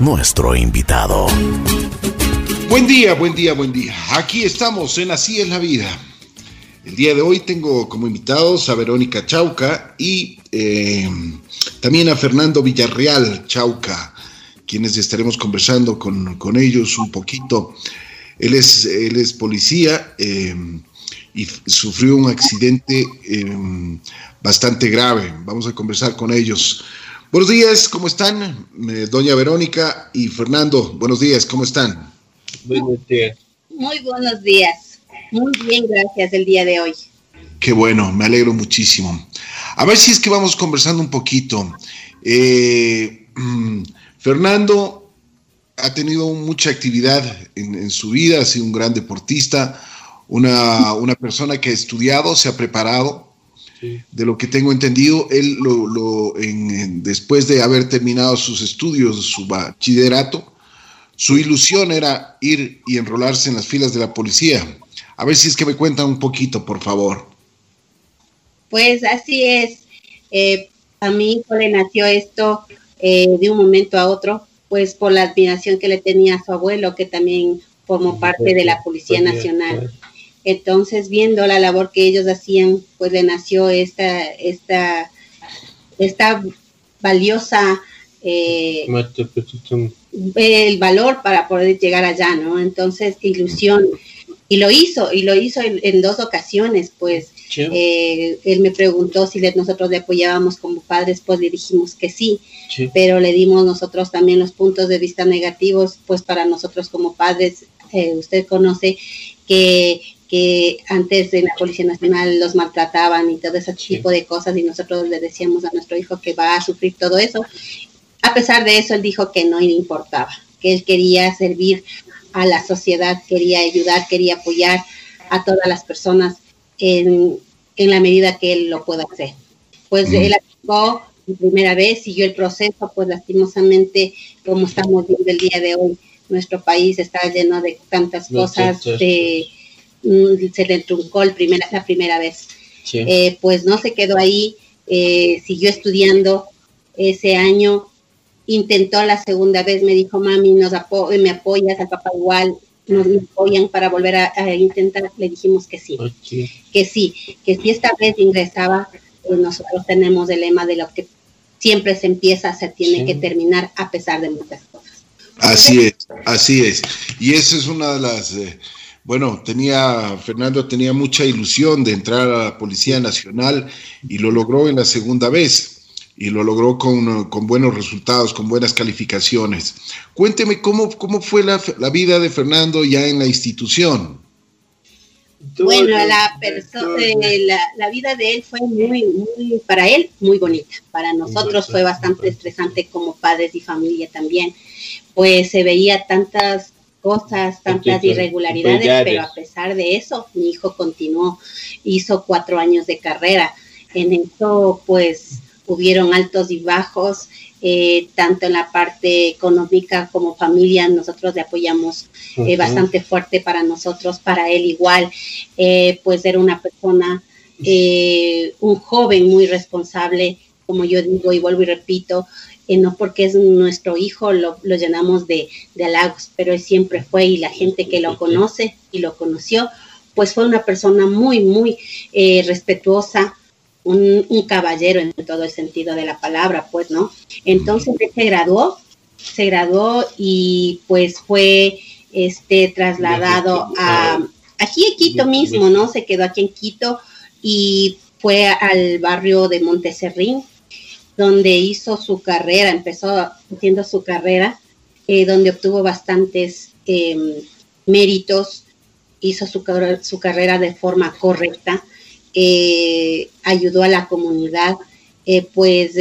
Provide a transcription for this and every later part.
nuestro invitado. Buen día, buen día, buen día. Aquí estamos en Así es la vida. El día de hoy tengo como invitados a Verónica Chauca y eh, también a Fernando Villarreal Chauca, quienes estaremos conversando con, ellos un poquito. Él es, él es policía eh, y sufrió un accidente eh, bastante grave. Vamos a conversar con ellos. Buenos días, ¿cómo están? Doña Verónica y Fernando, buenos días, ¿cómo están? Buenos días. Muy buenos días. Muy bien, gracias el día de hoy. Qué bueno, me alegro muchísimo. A ver si es que vamos conversando un poquito. Eh, Fernando ha tenido mucha actividad en, su vida, ha sido un gran deportista, una, una persona que ha estudiado, se ha preparado, de lo que tengo entendido, él lo, después de haber terminado sus estudios, su bachillerato, su ilusión era ir y enrolarse en las filas de la policía. A ver si es que me cuentan un poquito, por favor. Pues así es. Eh, a mi hijo le nació esto eh, de un momento a otro, pues por la admiración que le tenía a su abuelo, que también formó parte de la Policía Nacional. Entonces, viendo la labor que ellos hacían, pues le nació esta, esta, esta valiosa eh, el valor para poder llegar allá, ¿no? Entonces, ilusión. Y lo hizo, y lo hizo en, dos ocasiones, pues eh, él me preguntó si nosotros le apoyábamos como padres, pues le dijimos que sí, pero le dimos nosotros también los puntos de vista negativos, pues para nosotros como padres, eh, usted conoce que que antes en la Policía Nacional los maltrataban y todo ese tipo de cosas y nosotros le decíamos a nuestro hijo que va a sufrir todo eso. A pesar de eso, él dijo que no le importaba, que él quería servir a la sociedad, quería ayudar, quería apoyar a todas las personas en, en la medida que él lo pueda hacer. Pues mm. él aplicó la primera vez, siguió el proceso, pues lastimosamente, como estamos viendo el día de hoy, nuestro país está lleno de tantas cosas, de se le truncó el primer, la primera vez. Eh, pues no se quedó ahí, eh, siguió estudiando ese año, intentó la segunda vez, me dijo, mami, nos me apoyas, al papá igual, nos apoyan para volver a, intentar, le dijimos que sí, que sí, que si esta vez ingresaba, pues nosotros tenemos el lema de lo que siempre se empieza, se tiene que terminar a pesar de muchas cosas. Así es, así es. Y esa es una de las... Eh, bueno, tenía, Fernando tenía mucha ilusión de entrar a la Policía Nacional y lo logró en la segunda vez y lo logró con, buenos resultados, con buenas calificaciones. Cuénteme cómo, cómo fue la, vida de Fernando ya en la institución. Bueno, la, eh, la, la, vida de él fue muy, muy, para él, muy bonita. Para nosotros fue bastante estresante como padres y familia también, pues se veía tantas cosas, tantas irregularidades, pero a pesar de eso, mi hijo continuó, hizo cuatro años de carrera. En eso, pues, hubieron altos y bajos, eh, tanto en la parte económica como familia, nosotros le apoyamos eh, bastante fuerte para nosotros, para él igual, eh, pues era una persona, un joven muy responsable, como yo digo y vuelvo y repito, no porque es nuestro hijo lo, llenamos de, halagos, pero él siempre fue y la gente que lo conoce y lo conoció, pues fue una persona muy, muy eh, respetuosa, un, caballero en todo el sentido de la palabra, pues, ¿no? Entonces él se graduó, se graduó y pues fue este trasladado a aquí en Quito mismo, ¿no? Se quedó aquí en Quito y fue al barrio de Monteserrín, donde hizo su carrera, empezó haciendo su carrera, eh, donde obtuvo bastantes em, méritos, hizo su, su, carrera de forma correcta, eh, ayudó a la comunidad, eh, pues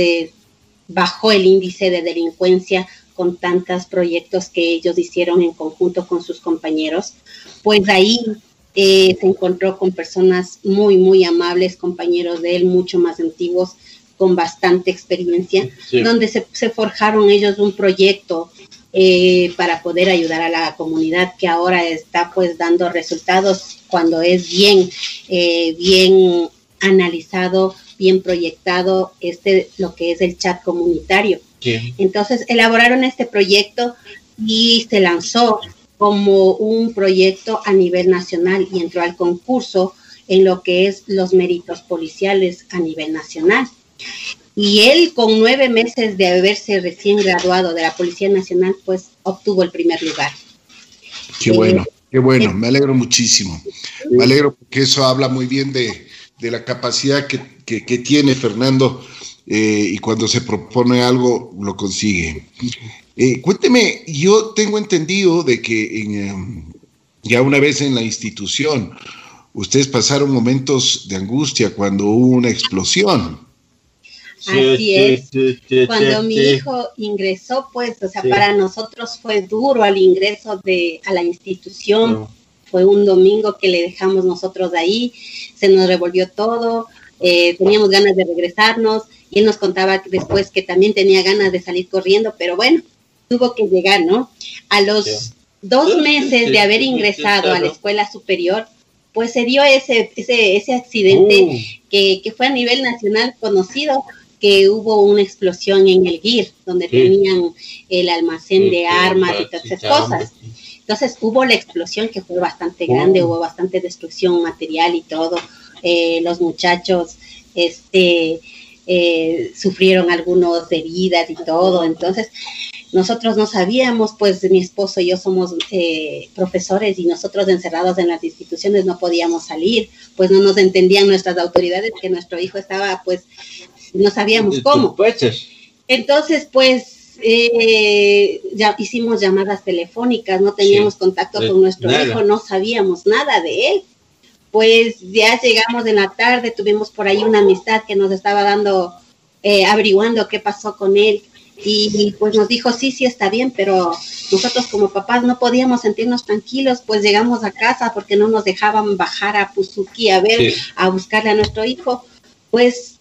bajó el índice de delincuencia con tantos proyectos que ellos hicieron en conjunto con sus compañeros, pues ahí se encontró con personas muy, muy amables, compañeros de él, mucho más antiguos, con bastante experiencia, donde se, forjaron ellos un proyecto eh, para poder ayudar a la comunidad que ahora está pues dando resultados cuando es bien, eh, bien analizado, bien proyectado este lo que es el chat comunitario, Entonces elaboraron este proyecto y se lanzó como un proyecto a nivel nacional y entró al concurso en lo que es los méritos policiales a nivel nacional. Y él, con nueve meses de haberse recién graduado de la Policía Nacional, pues obtuvo el primer lugar. Qué bueno, qué bueno, me alegro muchísimo. Me alegro porque eso habla muy bien de, la capacidad que, tiene Fernando eh, y cuando se propone algo lo consigue. Eh, cuénteme, yo tengo entendido de que em, ya una vez en la institución, ustedes pasaron momentos de angustia cuando hubo una explosión. Así es. Cuando mi hijo ingresó, pues, o sea, para nosotros fue duro al ingreso de a la institución. Fue un domingo que le dejamos nosotros ahí, se nos revolvió todo, eh, teníamos ganas de regresarnos y él nos contaba después que también tenía ganas de salir corriendo, pero bueno, tuvo que llegar, ¿no? A los dos meses de haber ingresado a la escuela superior, pues se dio ese, ese, ese accidente uh. que, que, fue a nivel nacional conocido, que hubo una explosión en el GIR, donde tenían el almacén de armas y todas esas cosas. Entonces hubo la explosión que fue bastante grande, oh. hubo bastante destrucción material y todo. Eh, los muchachos este, eh, sufrieron algunos heridas y todo. Entonces, nosotros no sabíamos, pues mi esposo y yo somos eh, profesores y nosotros encerrados en las instituciones no podíamos salir, pues no nos entendían nuestras autoridades que nuestro hijo estaba, pues no sabíamos cómo. Entonces, pues eh, ya hicimos llamadas telefónicas, no teníamos contacto con nuestro hijo, no sabíamos nada de él. Pues ya llegamos en la tarde, tuvimos por ahí una amistad que nos estaba dando, eh, averiguando qué pasó con él, y pues nos dijo, sí, sí está bien, pero nosotros como papás no podíamos sentirnos tranquilos, pues llegamos a casa porque no nos dejaban bajar a Puzuki a ver, a buscarle a nuestro hijo, pues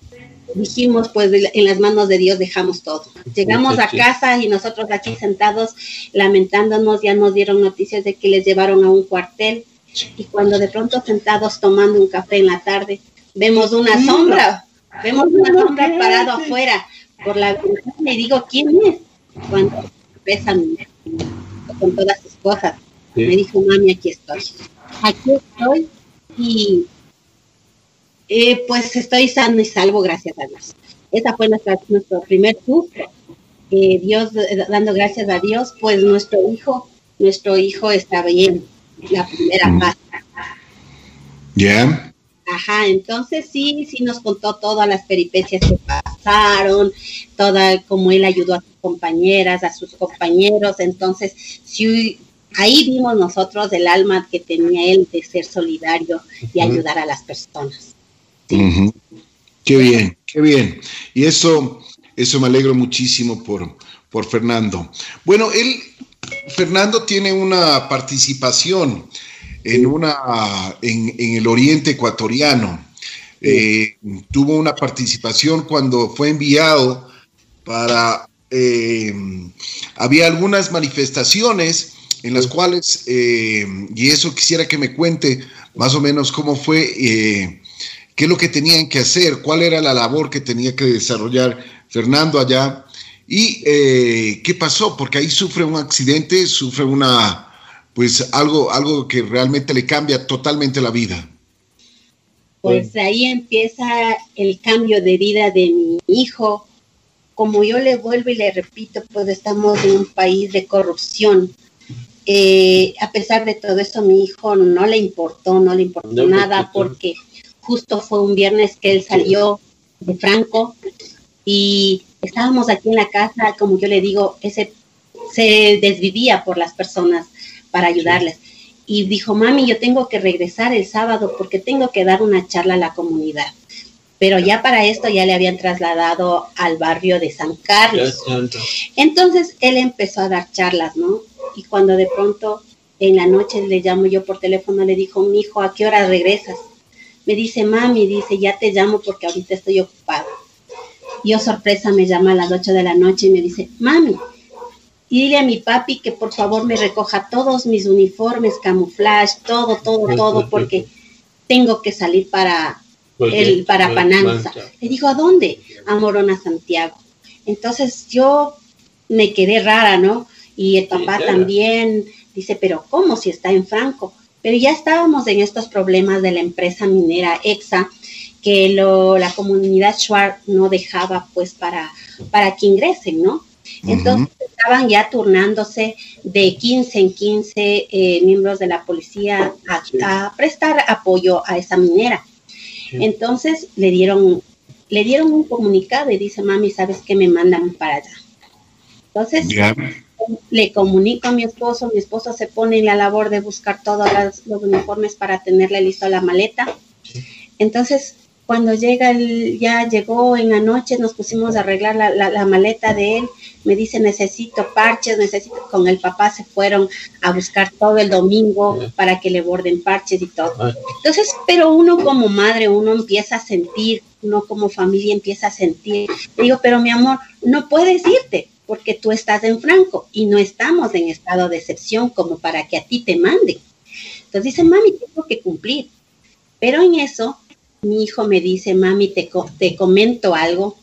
dijimos, pues en las manos de Dios dejamos todo. Llegamos a casa y nosotros aquí sentados lamentándonos, ya nos dieron noticias de que les llevaron a un cuartel. Y cuando de pronto sentados tomando un café en la tarde, vemos una sombra, vemos una sombra parado afuera por la ventana y digo, ¿quién es? Cuando besan con todas sus cosas, me dijo, mami, aquí estoy. Aquí estoy y eh, pues estoy sano y salvo, gracias a Dios. Esa fue nuestra, nuestro primer susto. Dios, eh, dando gracias a Dios, pues nuestro hijo, nuestro hijo está bien, la primera mm. paz. ¿Ya? Ajá, entonces sí, sí nos contó todas las peripecias que pasaron, toda como él ayudó a sus compañeras, a sus compañeros, entonces sí, ahí vimos nosotros el alma que tenía él de ser solidario y ayudar a las personas. Qué bien, qué bien. Y eso, eso me alegro muchísimo por, por Fernando. Bueno, él, Fernando tiene una participación en, una, en, el oriente ecuatoriano. Eh, tuvo una participación cuando fue enviado para... Eh, había algunas manifestaciones en las cuales, eh, y eso quisiera que me cuente más o menos cómo fue, qué es lo que tenían que hacer, cuál era la labor que tenía que desarrollar Fernando allá y qué pasó, porque ahí sufre un accidente, sufre una, pues algo, algo que realmente le cambia totalmente la vida. Pues ahí empieza el cambio de vida de mi hijo. Como yo le vuelvo y le repito, pues estamos en un país de corrupción. Eh, a pesar de todo eso, mi hijo no le importó, no le importó nada porque justo fue un viernes que él salió de Franco y estábamos aquí en la casa, como yo le digo, ese se desvivía por las personas para ayudarles. Y dijo, mami, yo tengo que regresar el sábado porque tengo que dar una charla a la comunidad. Pero ya para esto ya le habían trasladado al barrio de San Carlos. Entonces él empezó a dar charlas, ¿no? Y cuando de pronto en la noche le llamo yo por teléfono, le dijo, mi hijo, ¿a qué hora regresas? Me dice, mami, dice, ya te llamo porque ahorita estoy ocupado. Yo sorpresa me llama a las 8 de la noche y me dice, mami, y dile a mi papi que por favor me recoja todos mis uniformes, camuflaje, todo, todo, todo, porque tengo que salir para el para Pananza. Le dijo, ¿a dónde? A Morona, Santiago. Entonces yo me quedé rara, ¿no? Y el papá también dice, pero ¿cómo si está en Franco? Pero ya estábamos en estos problemas de la empresa minera EXA, que lo, la comunidad Schwarz no dejaba pues para, para que ingresen, ¿no? Entonces estaban ya turnándose de 15 en 15 eh, miembros de la policía a, prestar apoyo a esa minera. Entonces le dieron, le dieron un comunicado y dice, mami, ¿sabes qué? Me mandan para allá. Entonces le comunico a mi esposo, mi esposo se pone en la labor de buscar todos los uniformes para tenerle listo la maleta. Entonces cuando llega, el, ya llegó en la noche, nos pusimos a arreglar la, maleta de él. Me dice, necesito parches, necesito. Con el papá se fueron a buscar todo el domingo para que le borden parches y todo. Entonces, pero uno como madre, uno empieza a sentir, uno como familia empieza a sentir. Digo, pero mi amor, no puedes irte porque tú estás en Franco y no estamos en estado de excepción como para que a ti te manden. Entonces dice, mami, tengo que cumplir. Pero en eso mi hijo me dice, mami, te, te comento algo.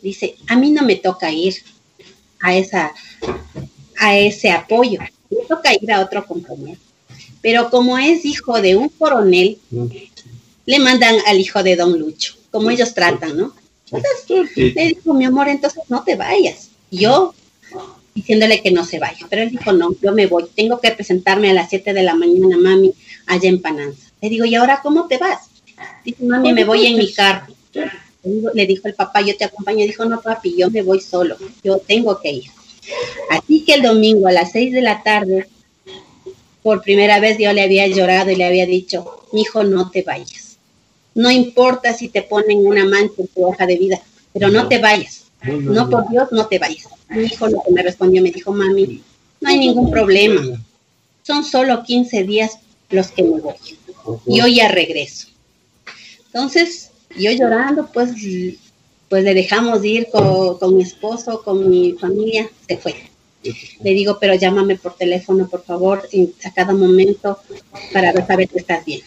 Dice, a mí no me toca ir a, esa, a ese apoyo, me toca ir a otro compañero. Pero como es hijo de un coronel, le mandan al hijo de don Lucho, como ellos tratan, ¿no? Entonces le dijo, mi amor, entonces no te vayas. Yo diciéndole que no se vaya, pero él dijo, no, yo me voy, tengo que presentarme a las 7 de la mañana, mami, allá en Pananza. Le digo, ¿y ahora cómo te vas? Dice, mami, me voy en mi carro. Le dijo el papá, yo te acompaño. Dijo, no, papi, yo me voy solo. Yo tengo que ir. Así que el domingo a las seis de la tarde, por primera vez yo le había llorado y le había dicho, mi hijo, no te vayas. No importa si te ponen una mancha en tu hoja de vida, pero no te vayas. No, por Dios, no te vayas. Mi hijo lo que me respondió, me dijo, mami, no hay ningún problema. Son solo 15 días los que me voy. Y hoy ya regreso. Entonces, yo llorando, pues, pues le dejamos ir con, mi esposo, con mi familia, se fue. Le digo, pero llámame por teléfono, por favor, a cada momento para saber que estás bien.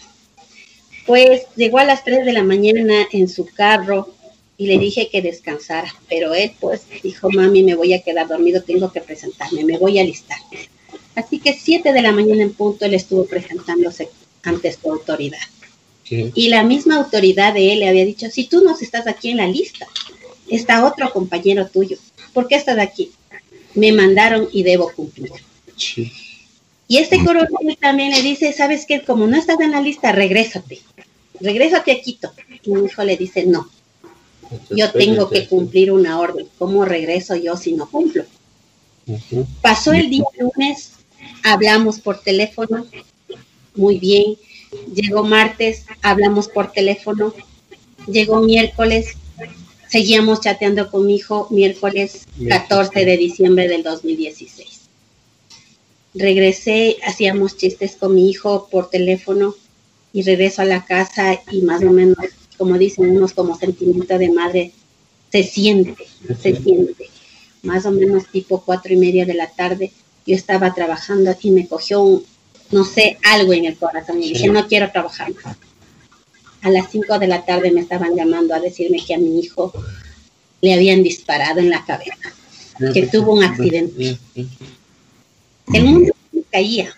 Pues llegó a las 3 de la mañana en su carro y le dije que descansara, pero él pues dijo, mami, me voy a quedar dormido, tengo que presentarme, me voy a alistar. Así que 7 de la mañana en punto él estuvo presentándose ante su autoridad. Y la misma autoridad de él le había dicho, si tú no estás aquí en la lista, está otro compañero tuyo. ¿Por qué estás aquí? Me mandaron y debo cumplir. Y este coronel también le dice, ¿sabes qué? Como no estás en la lista, regrésate. Regrésate a Quito. Y mi hijo le dice, no, yo tengo que cumplir una orden. ¿Cómo regreso yo si no cumplo? Pasó el día lunes, hablamos por teléfono, muy bien, Llegó martes, hablamos por teléfono. Llegó miércoles, seguíamos chateando con mi hijo miércoles 14 de diciembre del 2016. Regresé, hacíamos chistes con mi hijo por teléfono y regreso a la casa y más o menos, como dicen unos como sentimiento de madre, se siente, se siente. Más o menos tipo cuatro y media de la tarde, yo estaba trabajando y me cogió un, no sé, algo en el corazón. Y dije, no quiero trabajar más. A las 5 de la tarde me estaban llamando a decirme que a mi hijo le habían disparado en la cabeza, que tuvo un accidente. El mundo caía,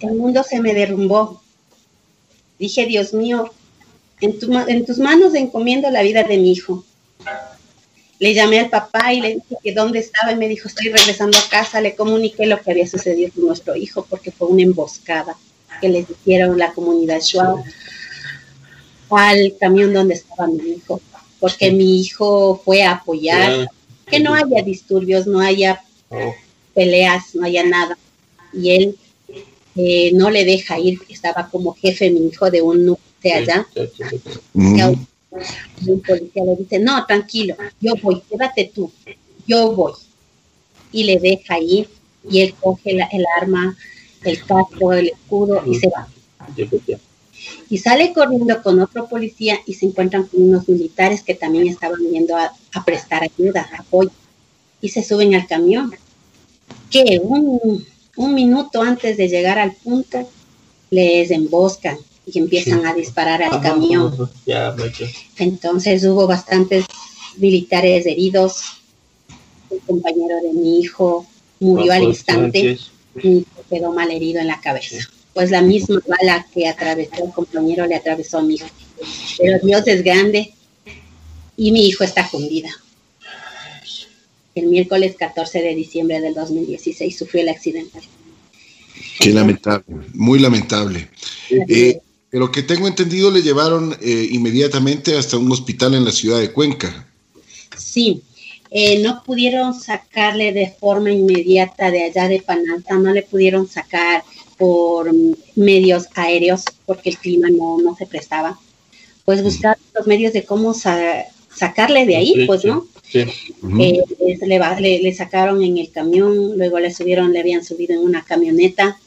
el mundo se me derrumbó. Dije, Dios mío, en, en tus manos encomiendo la vida de mi hijo. Le llamé al papá y le dije que dónde estaba y me dijo, estoy regresando a casa. Le comuniqué lo que había sucedido con nuestro hijo porque fue una emboscada que les hicieron la comunidad Shuao al camión donde estaba mi hijo, porque mi hijo fue a apoyar que no haya disturbios, no haya oh. peleas, no haya nada. Y él eh, no le deja ir, estaba como jefe mi hijo de un núcleo de allá un policía le dice, no, tranquilo, yo voy, quédate tú, yo voy. Y le deja ir y él coge el arma, el casco, el escudo y se va. Y sale corriendo con otro policía y se encuentran con unos militares que también estaban yendo a, prestar ayuda, apoyo. Y se suben al camión. Que un, un minuto antes de llegar al punto les emboscan y empiezan a disparar al camión. Entonces hubo bastantes militares heridos el compañero de mi hijo murió al instante y quedó mal herido en la cabeza. Pues la misma bala que atravesó el compañero le atravesó a mi hijo. Pero Dios es grande y mi hijo está fundida. El miércoles 14 de diciembre del 2016 sufrió el accidente. Qué lamentable, muy lamentable. Eh, pero que tengo entendido le llevaron eh, inmediatamente hasta un hospital en la ciudad de Cuenca. Sí, eh, no pudieron sacarle de forma inmediata de allá de Panalta, no le pudieron sacar por medios aéreos porque el clima no, no se prestaba. Pues buscar los medios de cómo sacarle de ahí, pues, ¿no? Sí. Eh, le, le, sacaron en el camión, luego le subieron, le habían subido en una camioneta.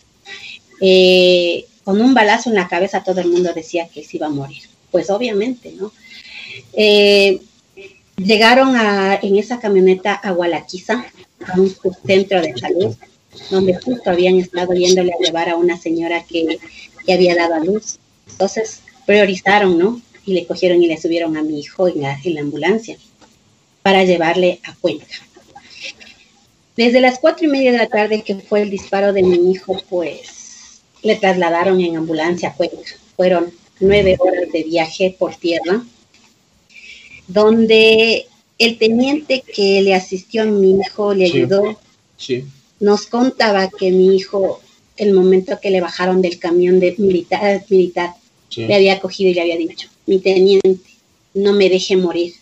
Eh, con un balazo en la cabeza todo el mundo decía que se iba a morir. Pues obviamente, ¿no? Eh, llegaron a, en esa camioneta a Gualaquiza, a un centro de salud, donde justo habían estado yéndole a llevar a una señora que, había dado a luz. Entonces priorizaron, ¿no? Y le cogieron y le subieron a mi hijo en la, en la ambulancia para llevarle a Cuenca. Desde las cuatro y media de la tarde que fue el disparo de mi hijo, pues le trasladaron en ambulancia a Cuenca. Fueron nueve horas de viaje por tierra, donde el teniente que le asistió a mi hijo le ayudó. Nos contaba que mi hijo, el momento que le bajaron del camión de militar, militar le había cogido y le había dicho, mi teniente, no me deje morir.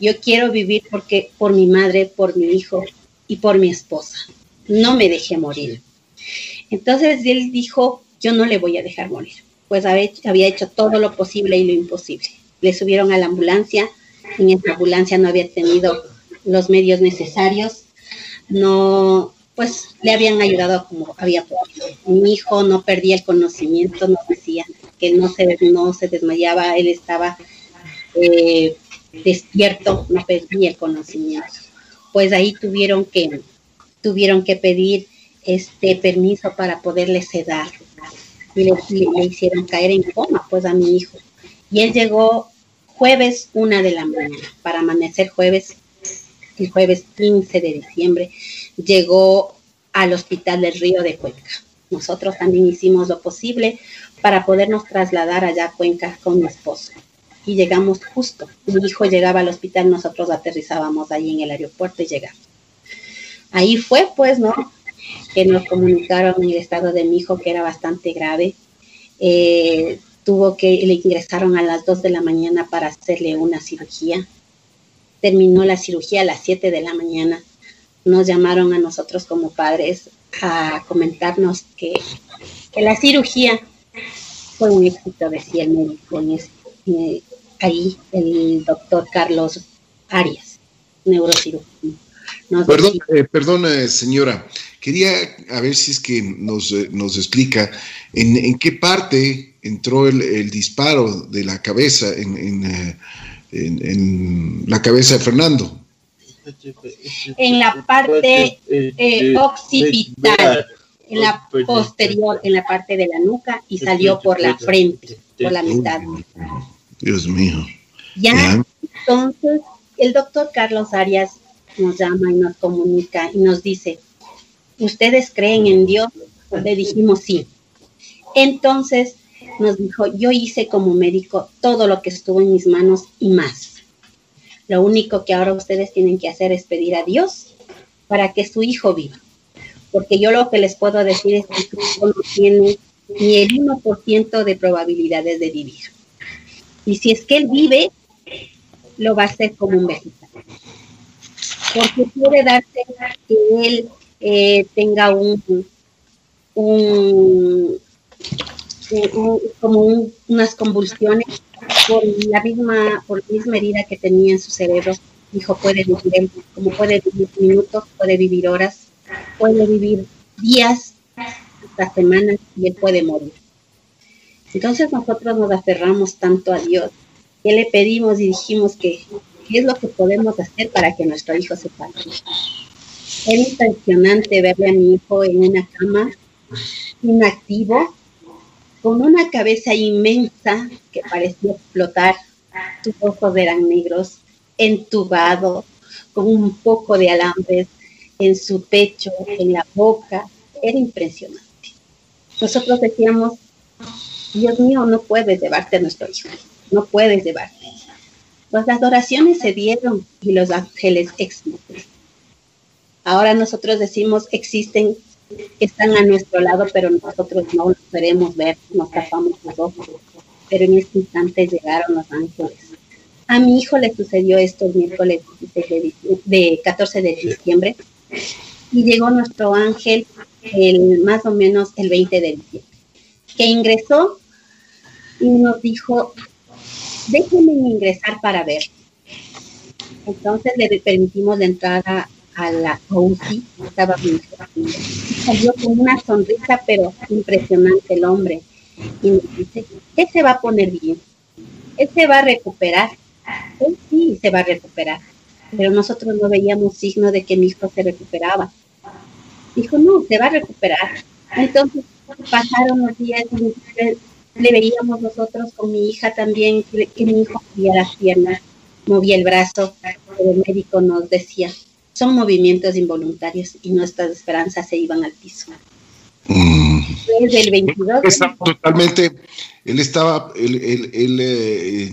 Yo quiero vivir porque por mi madre, por mi hijo y por mi esposa. No me deje morir. Entonces él dijo, yo no le voy a dejar morir. Pues había hecho todo lo posible y lo imposible. Le subieron a la ambulancia. En esa ambulancia no había tenido los medios necesarios. No, pues le habían ayudado como había podido. Mi hijo no perdía el conocimiento, no decía que no se, no se desmayaba, él estaba eh, despierto, no perdí el conocimiento. Pues ahí tuvieron que, tuvieron que pedir este permiso para poderle sedar. Y le, hicieron caer en coma, pues a mi hijo. Y él llegó jueves una de la mañana, para amanecer jueves, el jueves 15 de diciembre, llegó al hospital del Río de Cuenca. Nosotros también hicimos lo posible para podernos trasladar allá a Cuenca con mi esposo y llegamos justo. Mi hijo llegaba al hospital, nosotros aterrizábamos ahí en el aeropuerto y llegamos. Ahí fue, pues, ¿no? Que nos comunicaron el estado de mi hijo que era bastante grave. Eh, tuvo que, le ingresaron a las 2 de la mañana para hacerle una cirugía. Terminó la cirugía a las 7 de la mañana. Nos llamaron a nosotros como padres a comentarnos que, que la cirugía fue un éxito, decía el médico eh, ahí el doctor Carlos Arias, neurocirujano. Perdón, eh, perdón eh, señora, quería a ver si es que nos, eh, nos explica en, qué parte entró el, disparo de la cabeza en, en, la cabeza de Fernando. En la parte occipital, en la posterior, en la parte de la nuca y salió por la frente, por la mitad. Dios mío. Ya, entonces el doctor Carlos Arias nos llama y nos comunica y nos dice, ¿ustedes creen en Dios? Le dijimos sí. Entonces nos dijo, yo hice como médico todo lo que estuvo en mis manos y más. Lo único que ahora ustedes tienen que hacer es pedir a Dios para que su hijo viva. Porque yo lo que les puedo decir es que su hijo no tiene ni el 1% de probabilidades de vivir. Y si es que él vive, lo va a hacer como un vegetal. Porque puede darse que él eh, tenga un, como unas convulsiones por la misma por la misma herida que tenía en su cerebro. Dijo, puede vivir, como puede vivir minutos, puede vivir horas, puede vivir días, hasta semanas y él puede morir. Entonces nosotros nos aferramos tanto a Dios, que le pedimos y dijimos que qué es lo que podemos hacer para que nuestro hijo se pare. Es impresionante verle a mi hijo en una cama, inactivo, con una cabeza inmensa que parecía explotar, sus ojos eran negros, entubado, con un poco de alambres en su pecho, en la boca. Era impresionante. Nosotros decíamos, Dios mío, no puedes llevarte a nuestro hijo, no puedes llevarte. Pues las adoraciones se dieron y los ángeles existen. Ahora nosotros decimos, existen, están a nuestro lado, pero nosotros no los queremos ver, nos tapamos los ojos. Pero en este instante llegaron los ángeles. A mi hijo le sucedió esto el miércoles de, 14 de diciembre y llegó nuestro ángel el, más o menos el 20 de diciembre, que ingresó y nos dijo, déjenme ingresar para ver. Entonces le permitimos la entrada a la UCI, estaba bien. Salió con una sonrisa, pero impresionante el hombre. Y nos dice, él se va a poner bien, él se va a recuperar, él sí se va a recuperar. Pero nosotros no veíamos signo de que mi hijo se recuperaba. Dijo, no, se va a recuperar. Entonces pasaron los días y le veíamos nosotros con mi hija también, que, mi hijo movía las piernas, movía el brazo, pero el médico nos decía, son movimientos involuntarios y nuestras esperanzas se iban al piso. Mm. Desde el 22. Estaba totalmente, él estaba, él, él, eh,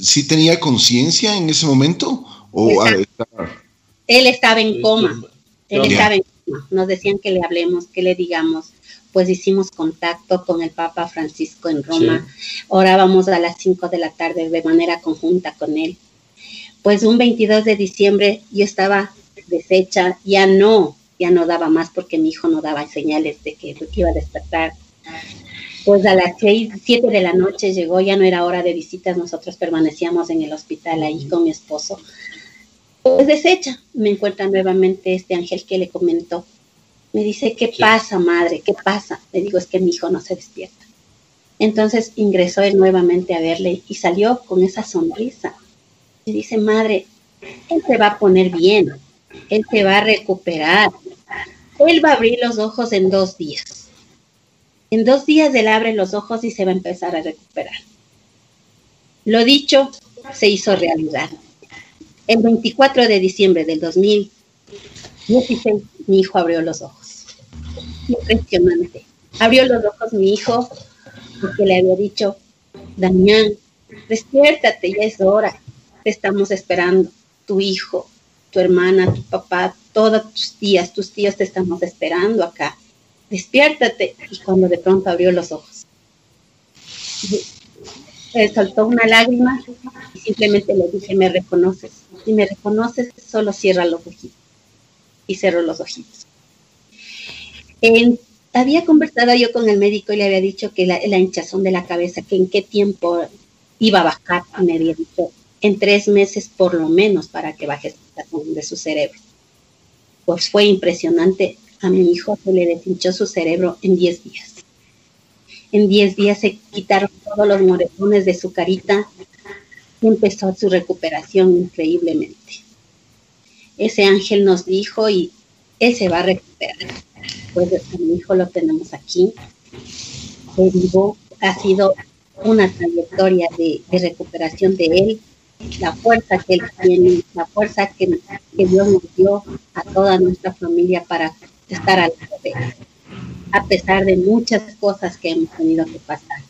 sí tenía conciencia en ese momento o estaba, él estaba en coma, él estaba en coma. Nos decían que le hablemos, que le digamos pues hicimos contacto con el Papa Francisco en Roma. Orábamos a las 5 de la tarde de manera conjunta con él. Pues un 22 de diciembre yo estaba deshecha, ya no, ya no daba más porque mi hijo no daba señales de que iba a despertar. Pues a las 6, 7 de la noche llegó, ya no era hora de visitas, nosotros permanecíamos en el hospital ahí con mi esposo. Pues deshecha, me encuentra nuevamente este ángel que le comentó me dice, ¿qué pasa, madre? ¿Qué pasa? Le digo, es que mi hijo no se despierta. Entonces ingresó él nuevamente a verle y salió con esa sonrisa. Me dice, madre, él se va a poner bien, él se va a recuperar, él va a abrir los ojos en dos días. En dos días él abre los ojos y se va a empezar a recuperar. Lo dicho se hizo realidad. El 24 de diciembre del 2016, mi hijo abrió los ojos impresionante. Abrió los ojos mi hijo porque le había dicho, Damián, despiértate, ya es hora, te estamos esperando, tu hijo, tu hermana, tu papá, todos tus tías, tus tíos te estamos esperando acá, despiértate. Y cuando de pronto abrió los ojos, él soltó una lágrima y simplemente le dije, me reconoces. Si me reconoces, solo cierra los ojitos. Y cerró los ojitos había conversado yo con el médico y le había dicho que la, hinchazón de la cabeza, que en qué tiempo iba a bajar, y me había dicho en tres meses por lo menos para que baje la hinchazón de su cerebro. Pues fue impresionante. A mi hijo se le deshinchó su cerebro en diez días. En diez días se quitaron todos los moretones de su carita y empezó su recuperación increíblemente. Ese ángel nos dijo y él se va a recuperar pues a mi hijo lo tenemos aquí, de vivo, ha sido una trayectoria de, recuperación de él, la fuerza que él tiene, la fuerza que, Dios nos dio a toda nuestra familia para estar al de él, a pesar de muchas cosas que hemos tenido que pasar.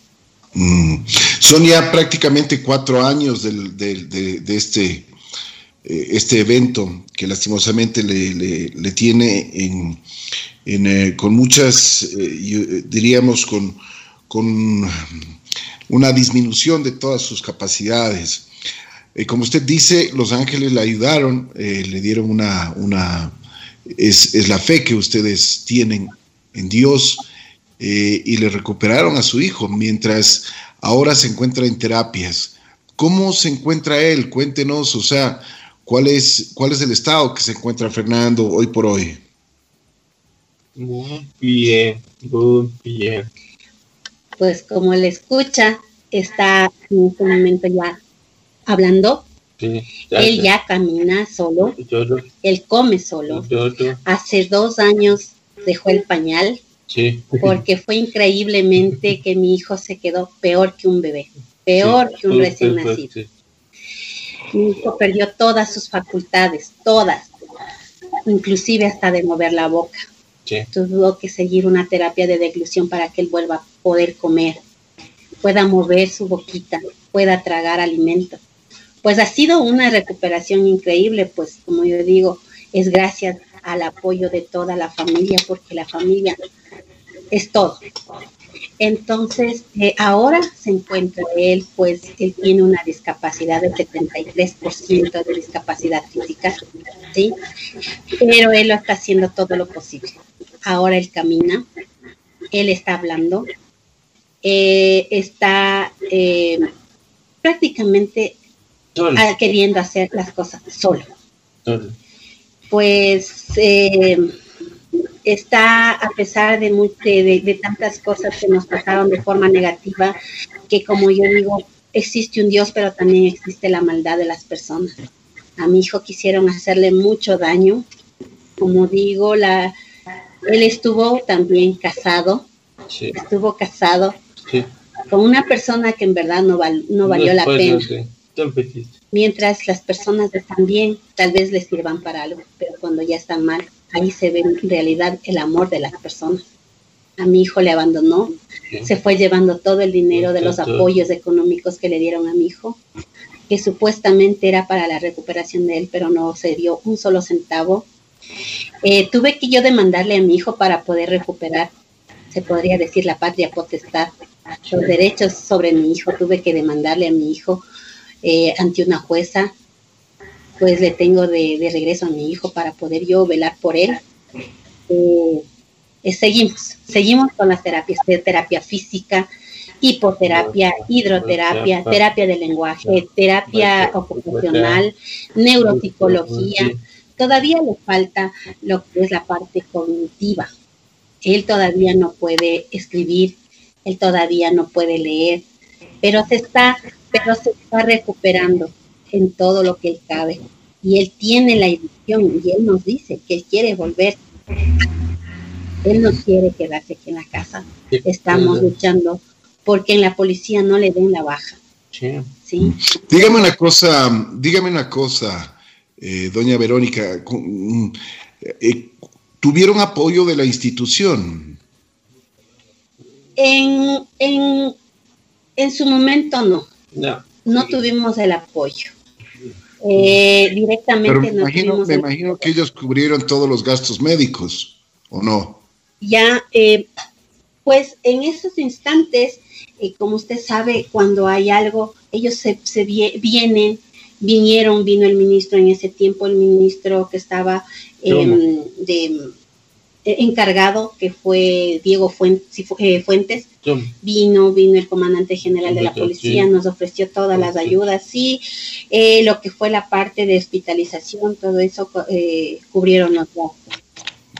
Mm. Son ya prácticamente cuatro años de, este, eh, este evento que lastimosamente le tiene en, eh, con muchas, eh, eh, diríamos, con, con, una disminución de todas sus capacidades. como usted dice, los ángeles le ayudaron, le dieron una, una es, es, la fe que ustedes tienen en Dios y le recuperaron a su hijo, mientras ahora se encuentra en terapias. ¿Cómo se encuentra él? Cuéntenos, o sea, ¿cuál es, cuál es el estado que se encuentra Fernando hoy por hoy? Muy bien, muy bien. Pues como le escucha, está en este momento ya hablando. él ya camina solo. Él come solo. Hace dos años dejó el pañal. Porque fue increíblemente que mi hijo se quedó peor que un bebé, peor que un recién nacido. Mi hijo perdió todas sus facultades, todas, inclusive hasta de mover la boca. Tuvo que seguir una terapia de deglución para que él vuelva a poder comer, pueda mover su boquita, pueda tragar alimento. Pues ha sido una recuperación increíble, pues como yo digo, es gracias al apoyo de toda la familia, porque la familia es todo. Entonces, eh, ahora se encuentra él, pues él tiene una discapacidad del 73% de discapacidad física, ¿sí? Pero él lo está haciendo todo lo posible. Ahora él camina, él está hablando, eh, está eh, prácticamente queriendo hacer las cosas solo. Pues está, a pesar de, de, tantas cosas que nos pasaron de forma negativa, que como yo digo, existe un Dios, pero también existe la maldad de las personas. A mi hijo quisieron hacerle mucho daño. Como digo, la, él estuvo también casado, estuvo casado con una persona que en verdad no, no valió la pena. Mientras las personas están bien, tal vez les sirvan para algo, pero cuando ya están mal, ahí se ve en realidad el amor de las personas. A mi hijo le abandonó, se fue llevando todo el dinero de los apoyos económicos que le dieron a mi hijo, que supuestamente era para la recuperación de él, pero no se dio un solo centavo. Eh, tuve que yo demandarle a mi hijo para poder recuperar, se podría decir, la patria potestad, los derechos sobre mi hijo. Tuve que demandarle a mi hijo eh, ante una jueza pues le tengo de, regreso a mi hijo para poder yo velar por él. Eh, eh, seguimos, seguimos con las terapias, de terapia física, hipoterapia, hidroterapia, terapia de lenguaje, terapia ocupacional, neuropsicología. Todavía le falta lo que es la parte cognitiva. Él todavía no puede escribir, él todavía no puede leer, pero se está, pero se está recuperando en todo lo que él cabe. Y él tiene la ilusión y él nos dice que él quiere volver. Él no quiere quedarse aquí en la casa. Estamos luchando porque en la policía no le den la baja. Sí. Dígame una cosa, dígame una cosa, eh, doña Verónica. Mm, eh, ¿Tuvieron apoyo de la institución? En, en, en su momento no. No. No tuvimos el apoyo. Eh, directamente me imagino, que ellos cubrieron todos los gastos médicos, ¿o no? Ya, eh, pues en esos instantes, eh, como usted sabe, cuando hay algo, ellos se, se vienen, vinieron, vino el ministro en ese tiempo, el ministro que estaba em, de encargado, que fue Diego eh, Fuentes, vino, vino el comandante general de la policía, nos ofreció todas las ayudas, sí, eh, lo que fue la parte de hospitalización, todo eso cubrieron los gastos.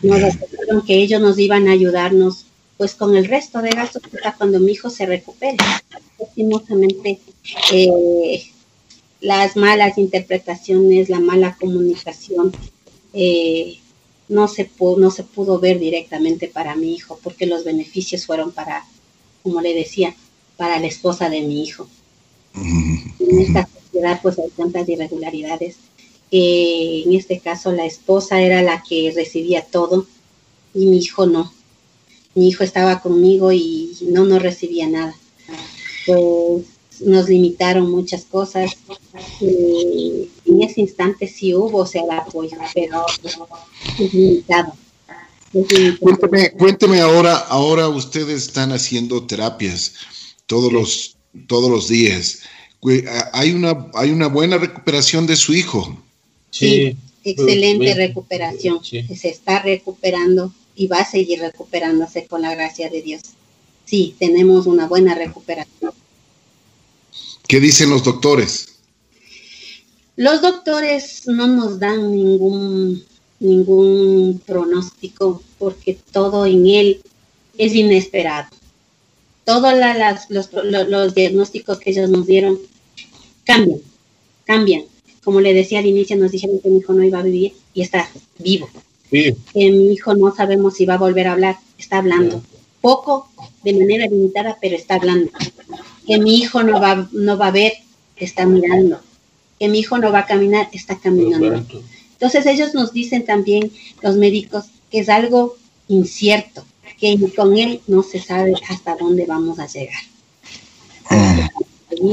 Nos aseguraron que ellos nos iban a ayudarnos pues con el resto de gastos hasta cuando mi hijo se recupere. Lastimosamente, las malas interpretaciones, la mala comunicación, eh, no se, pudo, no se pudo ver directamente para mi hijo, porque los beneficios fueron para, como le decía, para la esposa de mi hijo. En esta sociedad pues hay tantas irregularidades. en este caso la esposa era la que recibía todo y mi hijo no. Mi hijo estaba conmigo y no, no recibía nada. Pues nos limitaron muchas cosas. en ese instante sí hubo o sea, el apoyo, pero es limitado. Cuénteme, cuénteme ahora, ahora ustedes están haciendo terapias todos los, todos los días. Hay una, hay una buena recuperación de su hijo. Sí, excelente recuperación. Se está recuperando y va a seguir recuperándose con la gracia de Dios. Sí, tenemos una buena recuperación. ¿Qué dicen los doctores? Los doctores no nos dan ningún, ningún pronóstico porque todo en él es inesperado. Todos los, diagnósticos que ellos nos dieron cambian, cambian. Como le decía al inicio, nos dijeron que mi hijo no iba a vivir y está vivo. Que mi hijo no sabemos si va a volver a hablar, está hablando. Poco, de manera limitada, pero está hablando que mi hijo no va, no va a ver, está mirando. que mi hijo no va a caminar, está caminando. Entonces ellos nos dicen también, los médicos, que es algo incierto, que con él no se sabe hasta dónde vamos a llegar. Mm.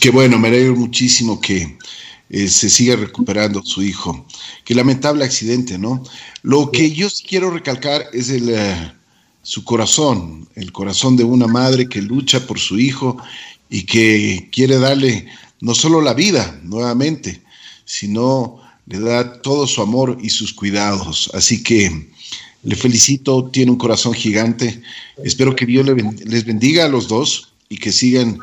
Qué bueno, me alegro muchísimo que eh, se siga recuperando su hijo. Qué lamentable accidente, ¿no? Lo que yo quiero recalcar es el, eh, su corazón, el corazón de una madre que lucha por su hijo y que quiere darle no solo la vida nuevamente, sino le da todo su amor y sus cuidados. Así que le felicito, tiene un corazón gigante. Espero que Dios les bendiga a los dos y que sigan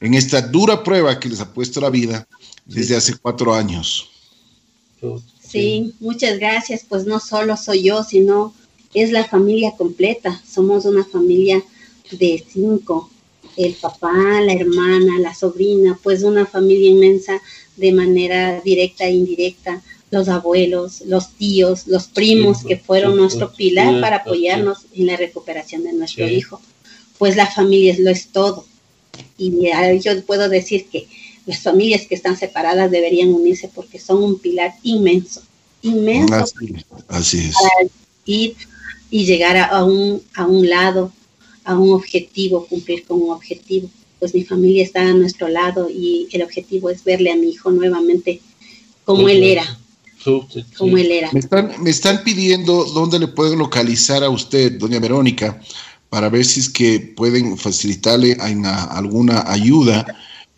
en esta dura prueba que les ha puesto la vida desde hace cuatro años. Sí, muchas gracias. Pues no solo soy yo, sino es la familia completa. Somos una familia de cinco. El papá, la hermana, la sobrina, pues una familia inmensa de manera directa e indirecta. Los abuelos, los tíos, los primos que fueron nuestro pilar para apoyarnos en la recuperación de nuestro hijo. Pues la familia es lo es todo y yo puedo decir que las familias que están separadas deberían unirse porque son un pilar inmenso, inmenso así, es. para ir y llegar a, un, a un lado, a un objetivo, cumplir con un objetivo. Pues mi familia está a nuestro lado y el objetivo es verle a mi hijo nuevamente como él era. Como él era. Me están, me están pidiendo dónde le puedo localizar a usted, doña Verónica, para ver si es que pueden facilitarle alguna ayuda,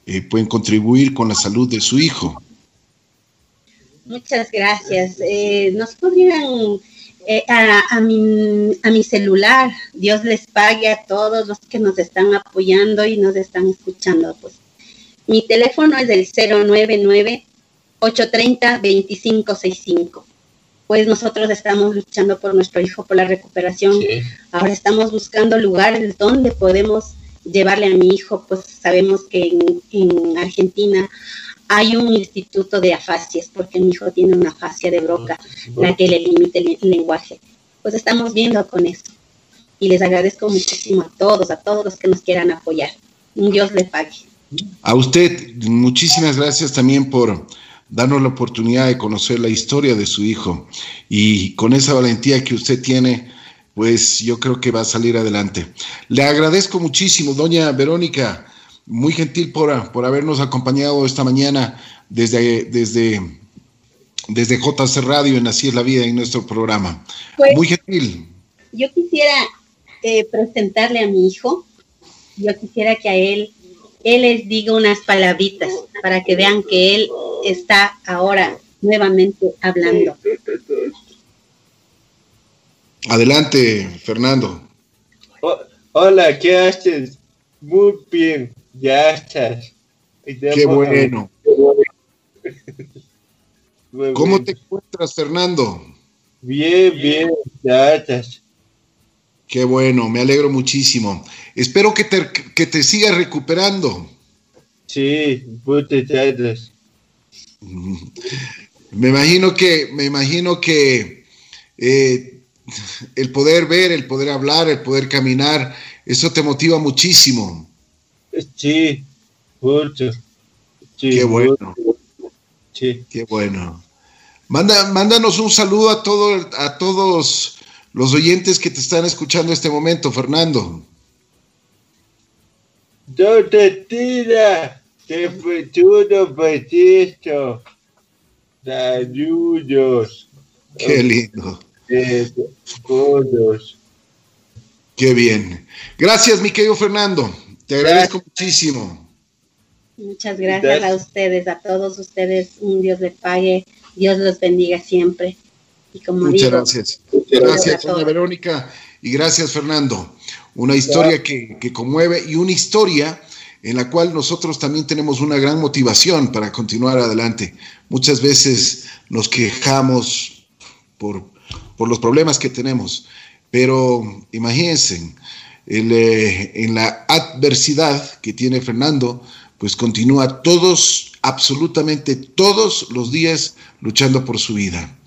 eh, pueden contribuir con la salud de su hijo. Muchas gracias. Eh, nos podrían eh, a, mi, a mi celular, Dios les pague a todos los que nos están apoyando y nos están escuchando. Pues mi teléfono es el 099 830 2565 pues nosotros estamos luchando por nuestro hijo, por la recuperación. Ahora estamos buscando lugares donde podemos llevarle a mi hijo, pues sabemos que en, Argentina hay un instituto de afasias, porque mi hijo tiene una afasia de broca, la que le limita el, lenguaje. Pues estamos viendo con eso. Y les agradezco muchísimo a todos, a todos los que nos quieran apoyar. Dios les pague. A usted, muchísimas gracias también por darnos la oportunidad de conocer la historia de su hijo. Y con esa valentía que usted tiene, pues yo creo que va a salir adelante. Le agradezco muchísimo, doña Verónica, muy gentil por, por habernos acompañado esta mañana desde, desde, desde JC Radio en Así es la Vida en nuestro programa. Pues, muy gentil. Yo quisiera eh, presentarle a mi hijo, yo quisiera que a él él les diga unas palabritas para que vean que él está ahora nuevamente hablando. Adelante, Fernando. hola, ¿qué haces? Muy bien, ya estás. Qué bueno. ¿Cómo te encuentras, Fernando? Bien, bien, ya estás. Qué bueno, me alegro muchísimo. Espero que te, que te sigas recuperando. Sí, muchas gracias. Me imagino que, me imagino que eh, el poder ver, el poder hablar, el poder caminar, eso te motiva muchísimo. Sí, mucho. Qué bueno. Sí. Qué bueno. Manda, mándanos un saludo a, todo, a todos los oyentes que te están escuchando en este momento, Fernando. Te tira, te futuro petisto, saludos. Qué lindo. todos. Qué bien. Gracias, mi querido Fernando. Te agradezco muchísimo. Muchas gracias a ustedes, a todos ustedes. Un Dios les pague. Dios los bendiga siempre. Muchas gracias. gracias, doña Verónica, y gracias, Fernando. Una historia que, conmueve y una historia en la cual nosotros también tenemos una gran motivación para continuar adelante. Muchas veces nos quejamos por, por los problemas que tenemos, pero imagínense, eh, en la adversidad que tiene Fernando, pues continúa todos, absolutamente todos los días luchando por su vida.